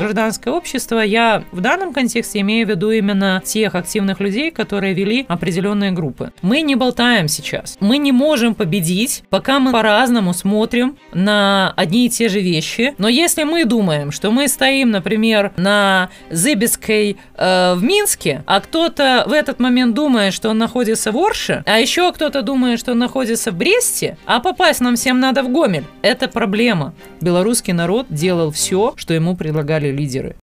гражданское общество, я в данном контексте имею в виду именно тех активных людей, которые вели определенные группы. Мы не болтаем сейчас. Мы не можем победить, пока мы по-разному смотрим на одни и те же вещи. Но если мы думаем, что мы стоим, например, на Зыбецкой э, в Минске, а кто-то в этот момент думает, что он находится в Орше, а еще кто-то думает, что он находится в Бресте, а попасть нам всем надо в Гомель, это проблема. Белорусский народ делал все, что ему предлагали лидеры.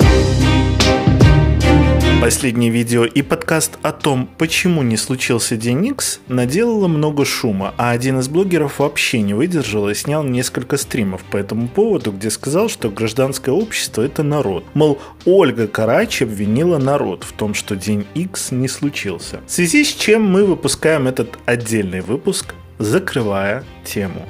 Последнее видео и подкаст о том, почему не случился День Икс, наделало много шума, а один из блогеров вообще не выдержал и снял несколько стримов по этому поводу, где сказал, что гражданское общество – это народ. Мол, Ольга Карачи обвинила народ в том, что День Икс не случился. В связи с чем мы выпускаем этот отдельный выпуск, закрывая тему.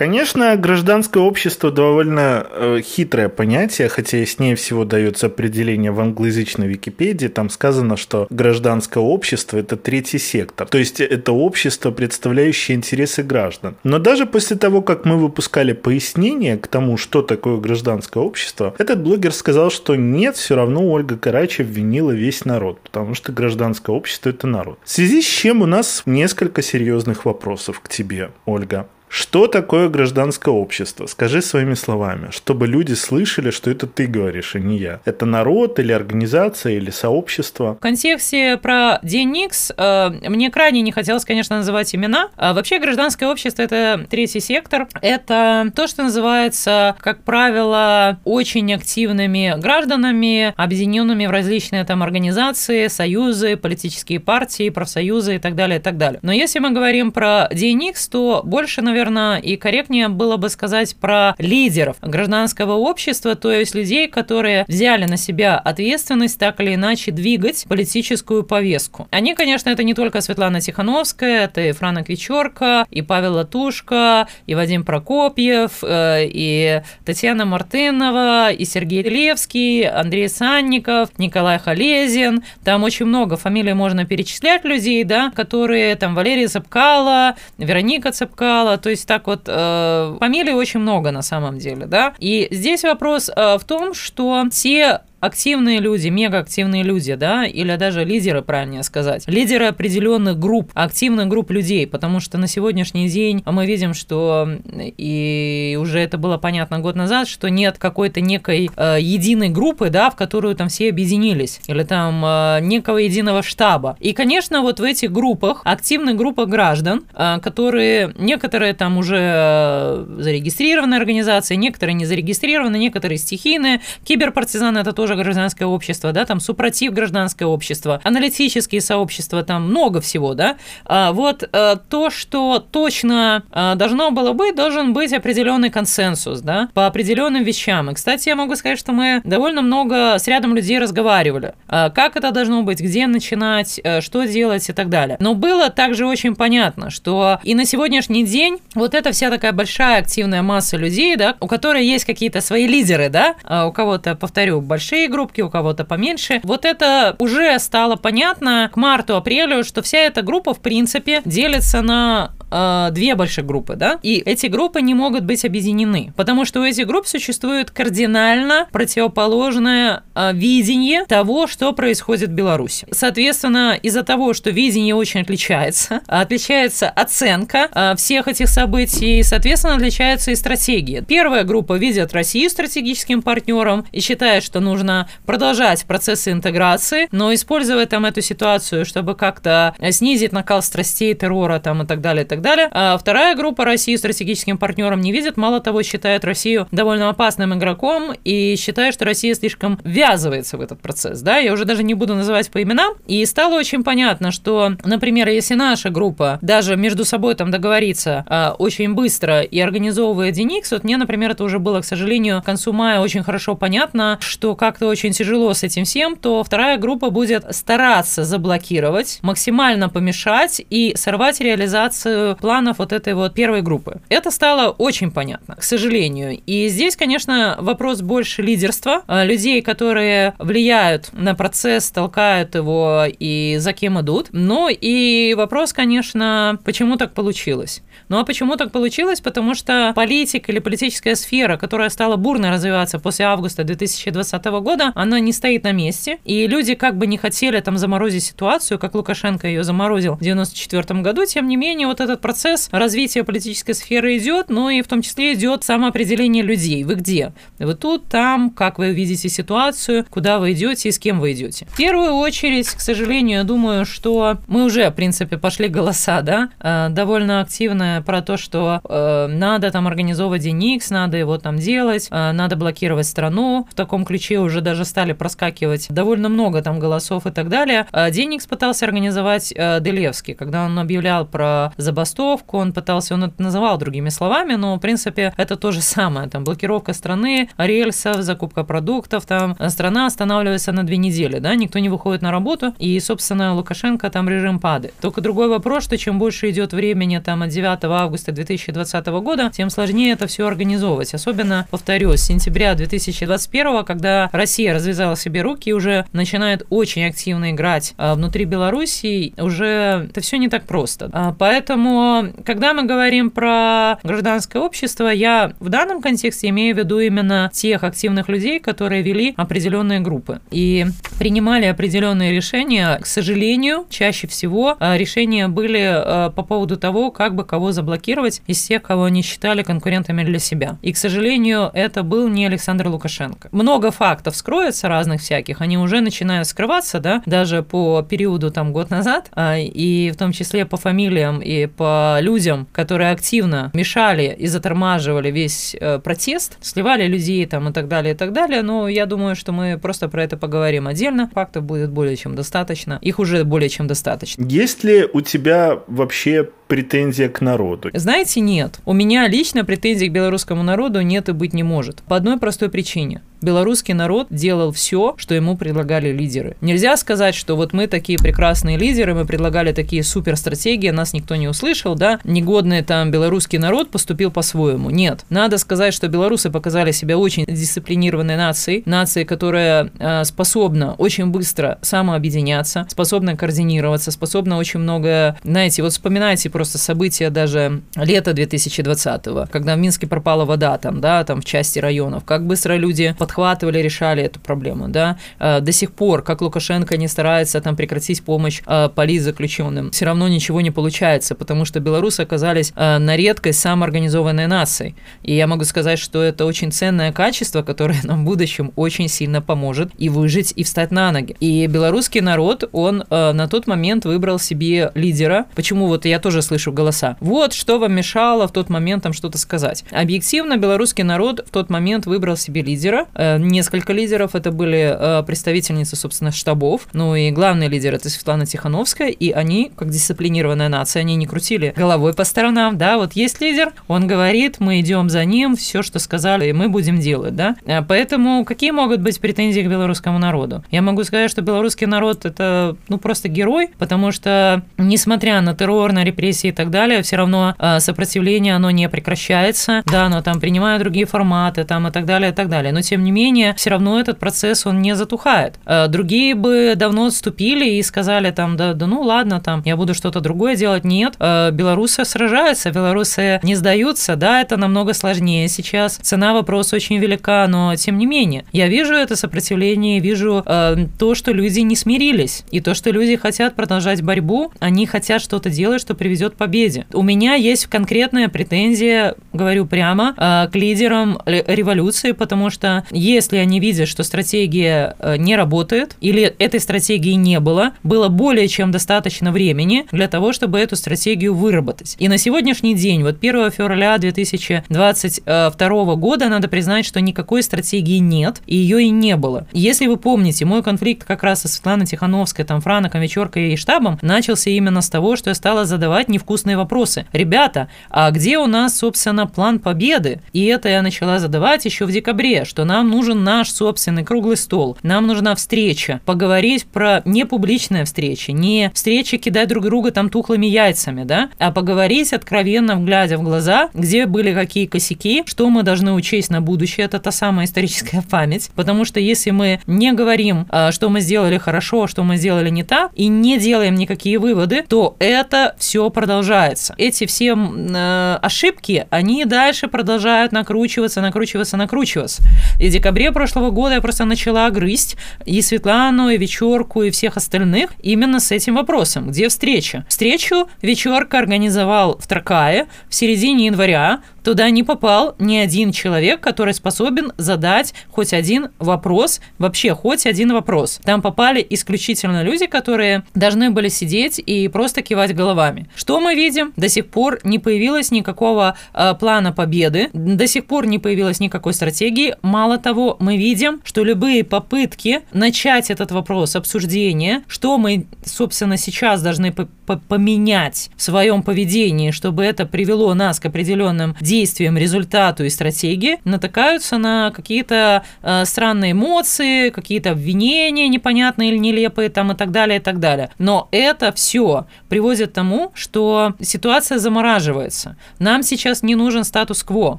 Конечно, гражданское общество довольно э, хитрое понятие, хотя с ней всего дается определение в англоязычной Википедии. Там сказано, что гражданское общество – это третий сектор. То есть это общество, представляющее интересы граждан. Но даже после того, как мы выпускали пояснение к тому, что такое гражданское общество, этот блогер сказал, что нет, все равно Ольга Карачи обвинила весь народ, потому что гражданское общество – это народ. В связи с чем у нас несколько серьезных вопросов к тебе, Ольга. Что такое гражданское общество? Скажи своими словами, чтобы люди слышали, что это ты говоришь, а не я. Это народ или организация или сообщество? В контексте про День Никс э, мне крайне не хотелось, конечно, называть имена. А вообще гражданское общество – это третий сектор. Это то, что называется, как правило, очень активными гражданами, объединенными в различные там организации, союзы, политические партии, профсоюзы и так далее, и так далее. Но если мы говорим про День Никс, то больше, наверное, наверное, и корректнее было бы сказать про лидеров гражданского общества, то есть людей, которые взяли на себя ответственность так или иначе двигать политическую повестку. Они, конечно, это не только Светлана Тихановская, это и Франа Квичорка, и Павел Латушка, и Вадим Прокопьев, э, и Татьяна Мартынова, и Сергей Левский, Андрей Санников, Николай Халезин. Там очень много фамилий можно перечислять людей, да, которые там Валерий Цепкала, Вероника Цепкала, то есть так вот э, фамилий очень много на самом деле, да. И здесь вопрос э, в том, что те активные люди, мегаактивные люди, да, или даже лидеры, правильнее сказать, лидеры определенных групп, активных групп людей, потому что на сегодняшний день мы видим, что и уже это было понятно год назад, что нет какой-то некой э, единой группы, да, в которую там все объединились, или там э, некого единого штаба. И, конечно, вот в этих группах, активных группах граждан, э, которые некоторые там уже э, зарегистрированные организации, некоторые не зарегистрированы, некоторые стихийные, киберпартизаны это тоже тоже гражданское общество, да, там супротив гражданское общество, аналитические сообщества, там много всего, да. А вот а, то, что точно а, должно было быть, должен быть определенный консенсус, да, по определенным вещам. И, кстати, я могу сказать, что мы довольно много с рядом людей разговаривали. А, как это должно быть, где начинать, а, что делать и так далее. Но было также очень понятно, что и на сегодняшний день вот эта вся такая большая активная масса людей, да, у которой есть какие-то свои лидеры, да, а у кого-то, повторю, большие большие группки, у кого-то поменьше. Вот это уже стало понятно к марту-апрелю, что вся эта группа, в принципе, делится на э, две больших группы, да, и эти группы не могут быть объединены, потому что у этих групп существует кардинально противоположное э, видение того, что происходит в Беларуси. Соответственно, из-за того, что видение очень отличается, отличается оценка э, всех этих событий, соответственно, отличается и стратегия. Первая группа видит Россию стратегическим партнером и считает, что нужно продолжать процессы интеграции, но используя там эту ситуацию, чтобы как-то снизить накал страстей, террора там и так далее, и так далее. А вторая группа России стратегическим партнером не видит, мало того, считает Россию довольно опасным игроком и считает, что Россия слишком ввязывается в этот процесс. Да? Я уже даже не буду называть по именам. И стало очень понятно, что, например, если наша группа даже между собой там договорится а, очень быстро и организовывает DNX, вот мне, например, это уже было, к сожалению, к концу мая очень хорошо понятно, что как как-то очень тяжело с этим всем, то вторая группа будет стараться заблокировать, максимально помешать и сорвать реализацию планов вот этой вот первой группы. Это стало очень понятно, к сожалению. И здесь, конечно, вопрос больше лидерства, а, людей, которые влияют на процесс, толкают его и за кем идут. Но и вопрос, конечно, почему так получилось. Ну а почему так получилось? Потому что политика или политическая сфера, которая стала бурно развиваться после августа 2020 года, она не стоит на месте. И люди как бы не хотели там заморозить ситуацию, как Лукашенко ее заморозил в 1994 году, тем не менее вот этот процесс развития политической сферы идет, но и в том числе идет самоопределение людей. Вы где? Вы тут, там, как вы видите ситуацию, куда вы идете и с кем вы идете. В первую очередь, к сожалению, я думаю, что мы уже, в принципе, пошли голоса, да, э, довольно активная про то, что э, надо там организовывать DNX, надо его там делать, э, надо блокировать страну. В таком ключе уже даже стали проскакивать довольно много там голосов и так далее. Э, DNX пытался организовать э, Делевский, когда он объявлял про забастовку, он пытался, он это называл другими словами, но в принципе это то же самое. Там блокировка страны, рельсов, закупка продуктов, там страна останавливается на две недели, да, никто не выходит на работу, и, собственно, Лукашенко там режим падает. Только другой вопрос, что чем больше идет времени там от 9 августа 2020 года, тем сложнее это все организовывать. Особенно, повторюсь, с сентября 2021, когда Россия развязала себе руки и уже начинает очень активно играть а, внутри Беларуси, уже это все не так просто. А, поэтому, когда мы говорим про гражданское общество, я в данном контексте имею в виду именно тех активных людей, которые вели определенные группы и принимали определенные решения. К сожалению, чаще всего а, решения были по поводу того, как бы кого заблокировать из тех, кого они считали конкурентами для себя. И, к сожалению, это был не Александр Лукашенко. Много фактов скроется разных всяких, они уже начинают скрываться, да, даже по периоду там год назад, а, и в том числе по фамилиям и по людям, которые активно мешали и затормаживали весь э, протест, сливали людей там и так далее, и так далее, но я думаю, что мы просто про это поговорим отдельно. Фактов будет более чем достаточно. Их уже более чем достаточно. Есть ли у тебя вообще претензия к народу? Знаете, нет. У меня лично претензий к белорусскому народу нет и быть не может. По одной простой причине. Белорусский народ делал все, что ему предлагали лидеры. Нельзя сказать, что вот мы такие прекрасные лидеры, мы предлагали такие супер стратегии, нас никто не услышал, да, негодный там белорусский народ поступил по-своему. Нет. Надо сказать, что белорусы показали себя очень дисциплинированной нацией, нацией, которая э, способна очень быстро самообъединяться, способна координироваться, способна очень много, знаете, вот вспоминайте просто события даже лета 2020-го, когда в Минске пропала вода там, да, там в части районов, как быстро люди подхватывали, решали эту проблему, да. Э, до сих пор, как Лукашенко не старается там прекратить помощь э, политзаключенным, все равно ничего не получается, потому что белорусы оказались э, на редкость самоорганизованной нацией. И я могу сказать, что это очень ценное качество, которое нам в будущем очень сильно поможет и выжить, и встать на ноги. И белорусский народ, он на тот момент выбрал себе лидера. Почему вот я тоже слышу голоса. Вот что вам мешало в тот момент там что-то сказать. Объективно, белорусский народ в тот момент выбрал себе лидера. Э, несколько лидеров, это были э, представительницы, собственно, штабов. Ну и главный лидер это Светлана Тихановская, и они, как дисциплинированная нация, они не крутили головой по сторонам, да, вот есть лидер, он говорит, мы идем за ним, все, что сказали, мы будем делать, да. Э, поэтому какие могут быть претензии к белорусскому народу? Я могу сказать, что белорусский народ это, ну, просто герой, потому что, несмотря на террор, на репрессии, и так далее, все равно сопротивление, оно не прекращается, да, но там принимают другие форматы там и так далее, и так далее. Но тем не менее, все равно этот процесс, он не затухает. Э, другие бы давно отступили и сказали там, да, да ну ладно, там, я буду что-то другое делать. Нет, э, белорусы сражаются, белорусы не сдаются, да, это намного сложнее сейчас. Цена вопроса очень велика, но тем не менее, я вижу это сопротивление, вижу э, то, что люди не смирились, и то, что люди хотят продолжать борьбу, они хотят что-то делать, что приведет к победе. У меня есть конкретная претензия, говорю прямо, к лидерам революции, потому что если они видят, что стратегия э, не работает или этой стратегии не было, было более чем достаточно времени для того, чтобы эту стратегию выработать. И на сегодняшний день, вот 1 февраля 2022 года, надо признать, что никакой стратегии нет, и ее и не было. Если вы помните, мой конфликт как раз со Светланой Тихановской, там, Франом, Вечеркой и штабом начался именно с того, что я стала задавать невкусные вопросы. Ребята, а где у нас, собственно, план победы? И это я начала задавать еще в декабре, что нам нам нужен наш собственный круглый стол, нам нужна встреча, поговорить про не публичная встреча, не встреча кидать друг друга там тухлыми яйцами, да, а поговорить откровенно, глядя в глаза, где были какие косяки, что мы должны учесть на будущее, это та самая историческая память, потому что если мы не говорим, а, что мы сделали хорошо, что мы сделали не так, и не делаем никакие выводы, то это все продолжается. Эти все э, ошибки, они дальше продолжают накручиваться, накручиваться, накручиваться. И декабре прошлого года я просто начала грызть и Светлану, и Вечерку, и всех остальных именно с этим вопросом. Где встреча? Встречу Вечерка организовал в Тракае в середине января туда не попал ни один человек, который способен задать хоть один вопрос, вообще хоть один вопрос. Там попали исключительно люди, которые должны были сидеть и просто кивать головами. Что мы видим? До сих пор не появилось никакого э, плана победы, до сих пор не появилось никакой стратегии. Мало того, мы видим, что любые попытки начать этот вопрос обсуждения, что мы, собственно, сейчас должны поменять в своем поведении, чтобы это привело нас к определенным действиям, результату и стратегии, натыкаются на какие-то э, странные эмоции, какие-то обвинения непонятные или нелепые там и так далее, и так далее. Но это все приводит к тому, что ситуация замораживается. Нам сейчас не нужен статус-кво,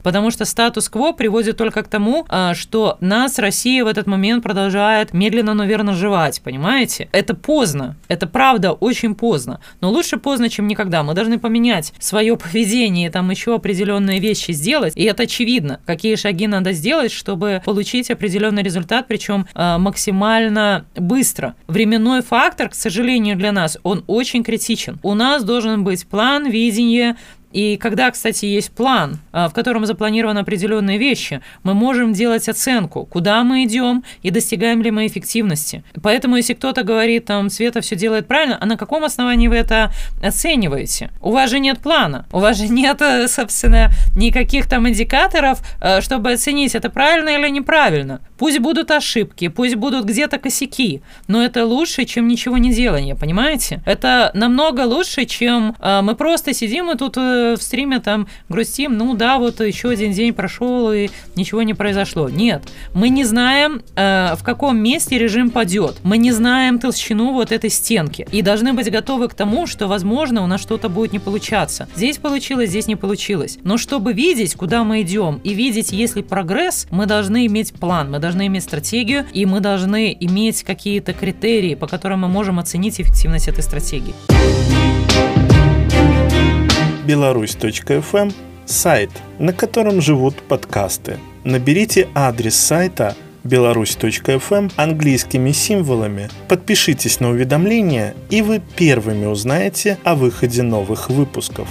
потому что статус-кво приводит только к тому, э, что нас Россия в этот момент продолжает медленно, но верно жевать, понимаете? Это поздно, это правда очень поздно. Но лучше поздно, чем никогда. Мы должны поменять свое поведение, там еще определенные вещи сделать. И это очевидно, какие шаги надо сделать, чтобы получить определенный результат, причем э, максимально быстро. Временной фактор, к сожалению, для нас, он очень критичен. У нас должен быть план, видение, и когда, кстати, есть план, а, в котором запланированы определенные вещи, мы можем делать оценку, куда мы идем и достигаем ли мы эффективности. Поэтому, если кто-то говорит, там, Света все делает правильно, а на каком основании вы это оцениваете? У вас же нет плана, у вас же нет, э, собственно, никаких там индикаторов, э, чтобы оценить, это правильно или неправильно. Пусть будут ошибки, пусть будут где-то косяки, но это лучше, чем ничего не делание, понимаете? Это намного лучше, чем э, мы просто сидим и тут в стриме там грустим, ну да, вот еще один день прошел и ничего не произошло. Нет, мы не знаем, э, в каком месте режим падет. Мы не знаем толщину вот этой стенки. И должны быть готовы к тому, что, возможно, у нас что-то будет не получаться. Здесь получилось, здесь не получилось. Но чтобы видеть, куда мы идем, и видеть, если прогресс, мы должны иметь план, мы должны иметь стратегию, и мы должны иметь какие-то критерии, по которым мы можем оценить эффективность этой стратегии беларусь.фм – сайт, на котором живут подкасты. Наберите адрес сайта беларусь.фм английскими символами, подпишитесь на уведомления, и вы первыми узнаете о выходе новых выпусков.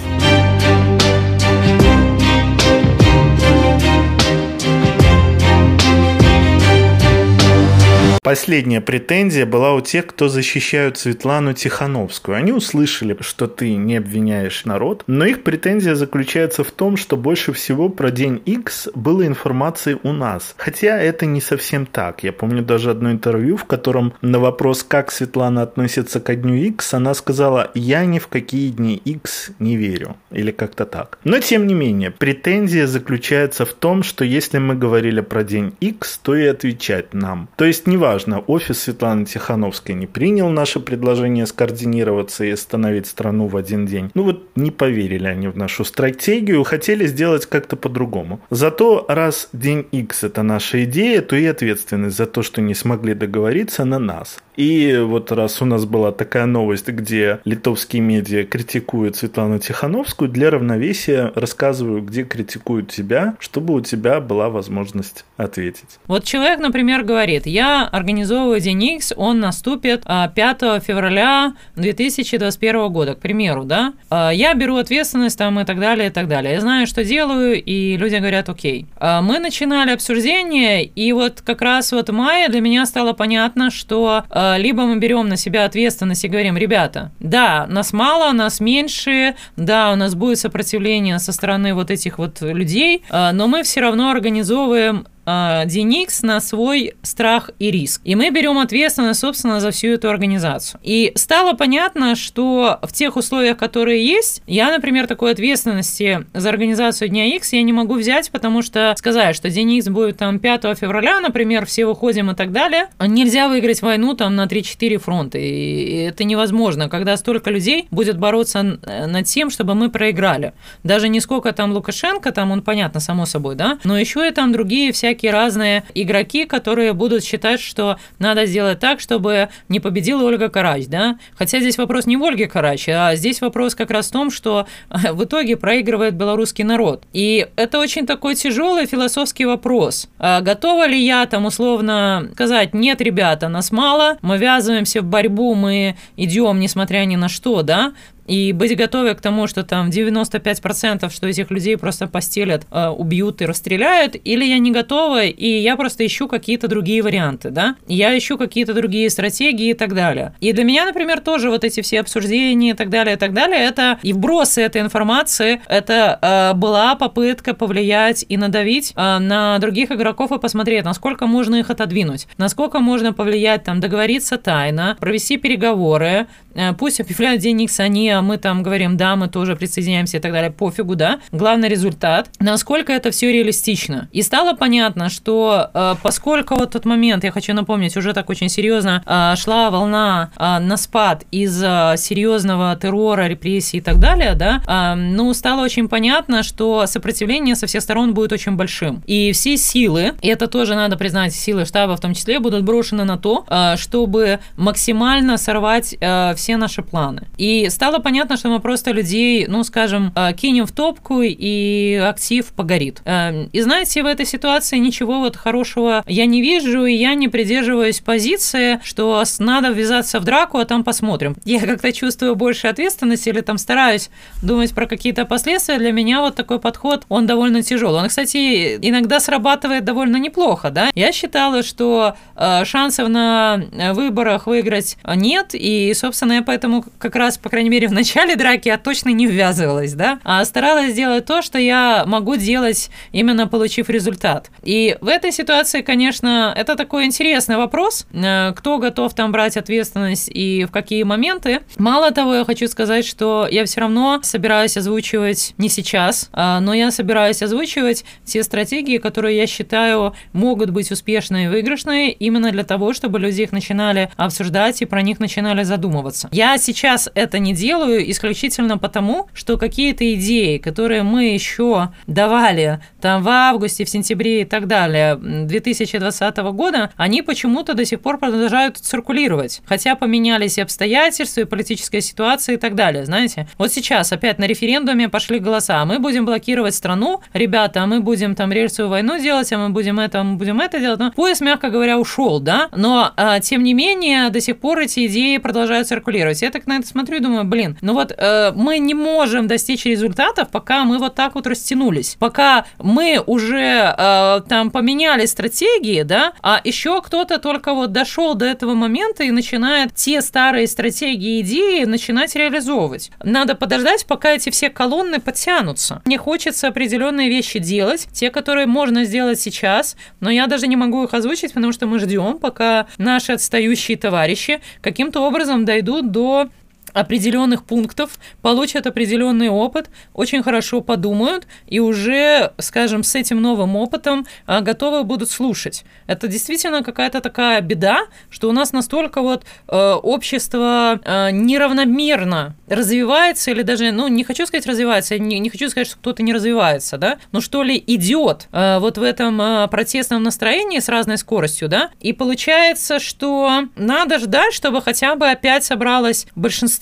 Последняя претензия была у тех, кто защищают Светлану Тихановскую. Они услышали, что ты не обвиняешь народ, но их претензия заключается в том, что больше всего про День X было информации у нас. Хотя это не совсем так. Я помню даже одно интервью, в котором на вопрос, как Светлана относится к Дню X, она сказала, я ни в какие дни X не верю. Или как-то так. Но тем не менее, претензия заключается в том, что если мы говорили про День X, то и отвечать нам. То есть не важно, важно, офис Светланы Тихановской не принял наше предложение скоординироваться и остановить страну в один день. Ну вот не поверили они в нашу стратегию, хотели сделать как-то по-другому. Зато раз день X это наша идея, то и ответственность за то, что не смогли договориться на нас. И вот раз у нас была такая новость, где литовские медиа критикуют Светлану Тихановскую, для равновесия рассказываю, где критикуют тебя, чтобы у тебя была возможность ответить. Вот человек, например, говорит, я организовываю День X, он наступит 5 а, февраля 2021 года, к примеру, да, а, я беру ответственность там и так далее, и так далее. Я знаю, что делаю, и люди говорят, окей. А, мы начинали обсуждение, и вот как раз вот в мае для меня стало понятно, что либо мы берем на себя ответственность и говорим, ребята, да, нас мало, нас меньше, да, у нас будет сопротивление со стороны вот этих вот людей, но мы все равно организовываем э, DNX на свой страх и риск. И мы берем ответственность, собственно, за всю эту организацию. И стало понятно, что в тех условиях, которые есть, я, например, такой ответственности за организацию Дня X я не могу взять, потому что сказать, что День X будет там 5 февраля, например, все выходим и так далее, нельзя выиграть войну там на 3-4 фронта. И это невозможно, когда столько людей будет бороться над тем, чтобы мы проиграли. Даже не сколько там Лукашенко, там он понятно, само собой, да, но еще и там другие всякие разные игроки, которые будут считать, что надо сделать так, чтобы не победила Ольга Карач, да. Хотя здесь вопрос не в Ольге Карач, а здесь вопрос как раз в том, что в итоге проигрывает белорусский народ. И это очень такой тяжелый философский вопрос. А готова ли я там условно сказать, нет, ребята, нас мало, мы ввязываемся в борьбу, мы идем несмотря ни на что, да, и быть готовы к тому, что там 95% что этих людей просто постелят, э, убьют и расстреляют, или я не готова, и я просто ищу какие-то другие варианты, да, я ищу какие-то другие стратегии и так далее. И для меня, например, тоже вот эти все обсуждения и так далее, и так далее, это и вбросы этой информации, это э, была попытка повлиять и надавить э, на других игроков и посмотреть, насколько можно их отодвинуть, насколько можно повлиять, там, договориться тайно, провести переговоры, э, пусть объявляют день X мы там говорим, да, мы тоже присоединяемся и так далее, пофигу, да. Главный результат, насколько это все реалистично. И стало понятно, что э, поскольку вот тот момент, я хочу напомнить, уже так очень серьезно э, шла волна э, на спад из-за серьезного террора, репрессий и так далее, да, э, ну, стало очень понятно, что сопротивление со всех сторон будет очень большим. И все силы, и это тоже надо признать, силы штаба в том числе, будут брошены на то, э, чтобы максимально сорвать э, все наши планы. И стало понятно, что мы просто людей, ну, скажем, э, кинем в топку, и актив погорит. Э, и знаете, в этой ситуации ничего вот хорошего я не вижу, и я не придерживаюсь позиции, что надо ввязаться в драку, а там посмотрим. Я как-то чувствую больше ответственности или там стараюсь думать про какие-то последствия. Для меня вот такой подход, он довольно тяжелый. Он, кстати, иногда срабатывает довольно неплохо, да. Я считала, что э, шансов на выборах выиграть нет, и, собственно, я поэтому как раз, по крайней мере, в начале драки я точно не ввязывалась, да, а старалась сделать то, что я могу делать, именно получив результат. И в этой ситуации, конечно, это такой интересный вопрос, э, кто готов там брать ответственность и в какие моменты. Мало того, я хочу сказать, что я все равно собираюсь озвучивать не сейчас, а, но я собираюсь озвучивать те стратегии, которые я считаю могут быть успешные и выигрышные именно для того, чтобы люди их начинали обсуждать и про них начинали задумываться. Я сейчас это не делаю, делаю исключительно потому, что какие-то идеи, которые мы еще давали там в августе, в сентябре и так далее 2020 года, они почему-то до сих пор продолжают циркулировать. Хотя поменялись и обстоятельства, и политическая ситуация и так далее, знаете. Вот сейчас опять на референдуме пошли голоса, а мы будем блокировать страну, ребята, а мы будем там рельсовую войну делать, а мы будем это, мы будем это делать. Ну, поезд, мягко говоря, ушел, да, но а, тем не менее до сих пор эти идеи продолжают циркулировать. Я так на это смотрю и думаю, блин, блин, ну вот э, мы не можем достичь результатов, пока мы вот так вот растянулись, пока мы уже э, там поменяли стратегии, да, а еще кто-то только вот дошел до этого момента и начинает те старые стратегии, идеи начинать реализовывать. Надо подождать, пока эти все колонны подтянутся. Мне хочется определенные вещи делать, те, которые можно сделать сейчас, но я даже не могу их озвучить, потому что мы ждем, пока наши отстающие товарищи каким-то образом дойдут до определенных пунктов, получат определенный опыт, очень хорошо подумают и уже, скажем, с этим новым опытом а, готовы будут слушать. Это действительно какая-то такая беда, что у нас настолько вот э, общество э, неравномерно развивается или даже, ну, не хочу сказать развивается, не, не хочу сказать, что кто-то не развивается, да, но что ли идет э, вот в этом э, протестном настроении с разной скоростью, да, и получается, что надо ждать, чтобы хотя бы опять собралось большинство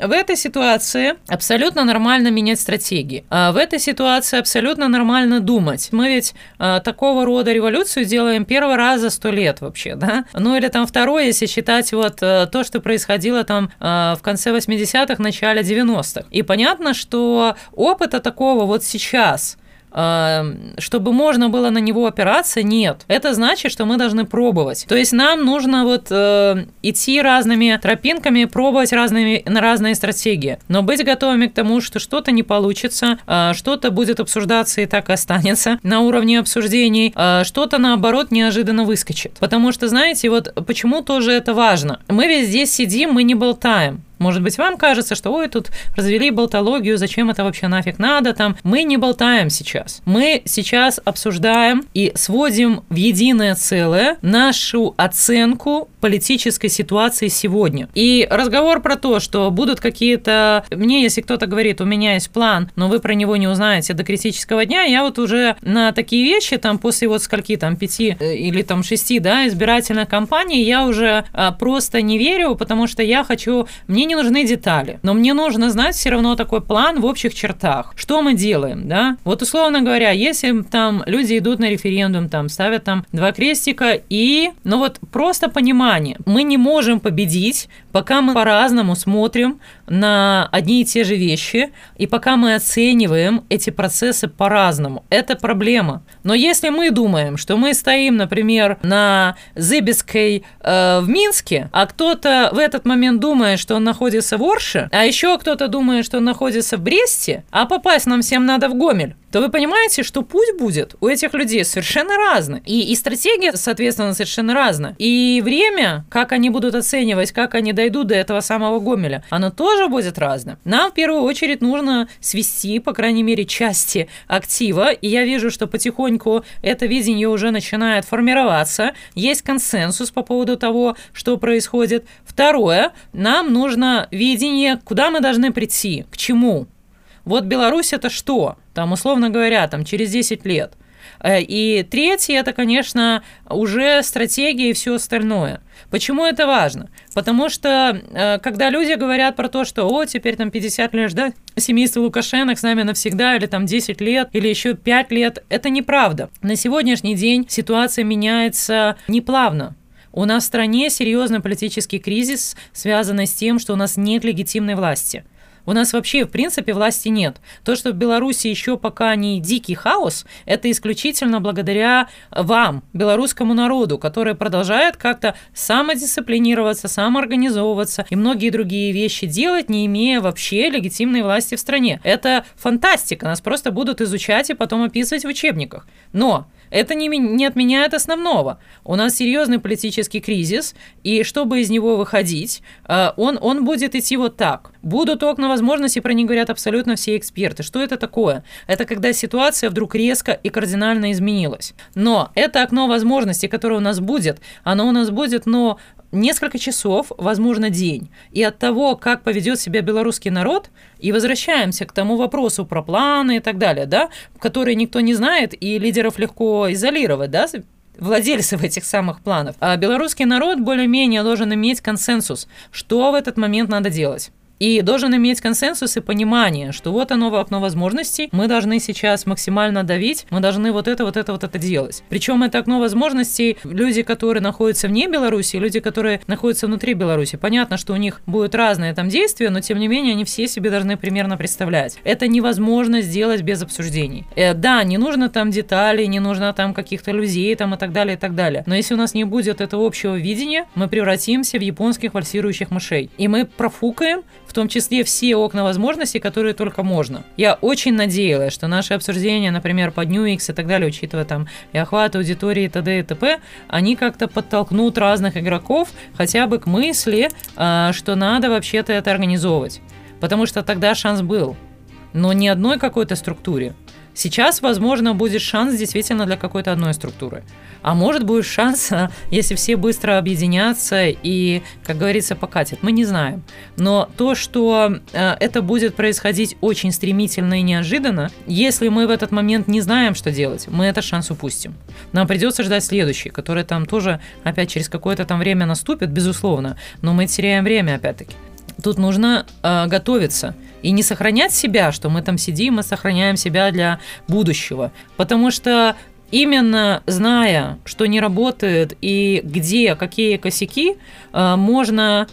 в этой ситуации абсолютно нормально менять стратегии. А в этой ситуации абсолютно нормально думать. Мы ведь а, такого рода революцию делаем первый раз за сто лет вообще, да? Ну или там второй, если считать вот а, то, что происходило там а, в конце 80-х, начале 90-х. И понятно, что опыта такого вот сейчас – чтобы можно было на него опираться, нет. Это значит, что мы должны пробовать. То есть нам нужно вот э, идти разными тропинками, пробовать разными, на разные стратегии, но быть готовыми к тому, что что-то не получится, э, что-то будет обсуждаться и так и останется на уровне обсуждений, э, что-то наоборот неожиданно выскочит. Потому что, знаете, вот почему тоже это важно. Мы ведь здесь сидим, мы не болтаем. Может быть, вам кажется, что ой, тут развели болтологию, зачем это вообще нафиг надо там. Мы не болтаем сейчас. Мы сейчас обсуждаем и сводим в единое целое нашу оценку политической ситуации сегодня. И разговор про то, что будут какие-то... Мне, если кто-то говорит, у меня есть план, но вы про него не узнаете до критического дня, я вот уже на такие вещи, там, после вот скольки, там, пяти э, или там шести, да, избирательных кампаний, я уже а, просто не верю, потому что я хочу... Мне не нужны детали, но мне нужно знать все равно такой план в общих чертах. Что мы делаем, да? Вот условно говоря, если там люди идут на референдум, там ставят там два крестика и, ну вот просто понимание, мы не можем победить, пока мы по-разному смотрим на одни и те же вещи, и пока мы оцениваем эти процессы по-разному. Это проблема. Но если мы думаем, что мы стоим, например, на Зыбецкой э, в Минске, а кто-то в этот момент думает, что он находится в Орше, а еще кто-то думает, что он находится в Бресте, а попасть нам всем надо в Гомель, то вы понимаете, что путь будет у этих людей совершенно разный. И, и стратегия, соответственно, совершенно разная. И время, как они будут оценивать, как они дойдут до этого самого Гомеля, оно тоже будет разным. Нам в первую очередь нужно свести, по крайней мере, части актива. И я вижу, что потихоньку это видение уже начинает формироваться. Есть консенсус по поводу того, что происходит. Второе, нам нужно видение, куда мы должны прийти, к чему. Вот Беларусь это что? Там, условно говоря, там через 10 лет. Э, и третье, это, конечно, уже стратегия и все остальное. Почему это важно? Потому что, э, когда люди говорят про то, что, о, теперь там 50 лет ждать семейство Лукашенко с нами навсегда, или там 10 лет, или еще 5 лет, это неправда. На сегодняшний день ситуация меняется неплавно. У нас в стране серьезный политический кризис, связанный с тем, что у нас нет легитимной власти – у нас вообще, в принципе, власти нет. То, что в Беларуси еще пока не дикий хаос, это исключительно благодаря вам, белорусскому народу, который продолжает как-то самодисциплинироваться, самоорганизовываться и многие другие вещи делать, не имея вообще легитимной власти в стране. Это фантастика, нас просто будут изучать и потом описывать в учебниках. Но это не, не отменяет основного. У нас серьезный политический кризис, и чтобы из него выходить, э, он, он будет идти вот так. Будут окна возможностей, про них говорят абсолютно все эксперты. Что это такое? Это когда ситуация вдруг резко и кардинально изменилась. Но это окно возможностей, которое у нас будет, оно у нас будет, но несколько часов, возможно, день. И от того, как поведет себя белорусский народ, и возвращаемся к тому вопросу про планы и так далее, да, которые никто не знает, и лидеров легко изолировать, да, владельцев этих самых планов. А белорусский народ более-менее должен иметь консенсус, что в этот момент надо делать. И должен иметь консенсус и понимание, что вот оно окно возможностей, мы должны сейчас максимально давить, мы должны вот это, вот это, вот это делать. Причем это окно возможностей, люди, которые находятся вне Беларуси, люди, которые находятся внутри Беларуси, понятно, что у них будут разные там действия, но тем не менее они все себе должны примерно представлять. Это невозможно сделать без обсуждений. Э, да, не нужно там деталей, не нужно там каких-то людей там и так далее, и так далее. Но если у нас не будет этого общего видения, мы превратимся в японских вальсирующих мышей. И мы профукаем в том числе все окна возможностей, которые только можно. Я очень надеялась, что наши обсуждения, например, по X и так далее, учитывая там и охват аудитории и т.д. и т.п., они как-то подтолкнут разных игроков хотя бы к мысли, а, что надо вообще-то это организовывать. Потому что тогда шанс был. Но не одной какой-то структуре. Сейчас, возможно, будет шанс действительно для какой-то одной структуры. А может будет шанс, если все быстро объединятся и, как говорится, покатят. Мы не знаем. Но то, что э, это будет происходить очень стремительно и неожиданно, если мы в этот момент не знаем, что делать, мы этот шанс упустим. Нам придется ждать следующий, который там тоже опять через какое-то там время наступит, безусловно, но мы теряем время опять-таки. Тут нужно э, готовиться и не сохранять себя, что мы там сидим мы сохраняем себя для будущего. Потому что именно зная, что не работает и где какие косяки, э, можно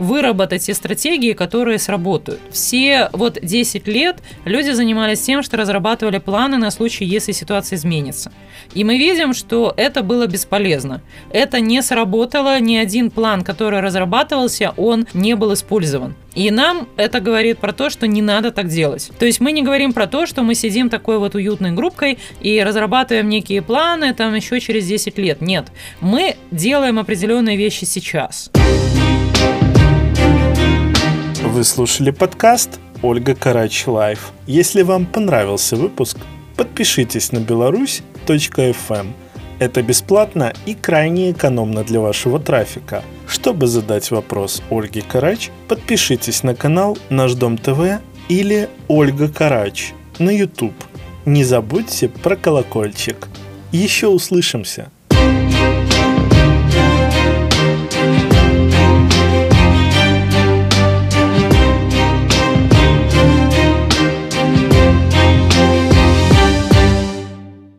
выработать те стратегии, которые сработают. Все вот 10 лет люди занимались тем, что разрабатывали планы на случай, если ситуация изменится. И мы видим, что это было бесполезно. Это не сработало, ни один план, который разрабатывался, он не был использован. И нам это говорит про то, что не надо так делать. То есть мы не говорим про то, что мы сидим такой вот уютной группкой и разрабатываем некие планы там еще через 10 лет. Нет. Мы делаем определенные вещи сейчас. Вы слушали подкаст Ольга Карач Live. Если вам понравился выпуск, подпишитесь на беларусь.fm. Это бесплатно и крайне экономно для вашего трафика. Чтобы задать вопрос Ольге Карач, подпишитесь на канал Наш Дом ТВ или Ольга Карач на YouTube. Не забудьте про колокольчик. Еще услышимся!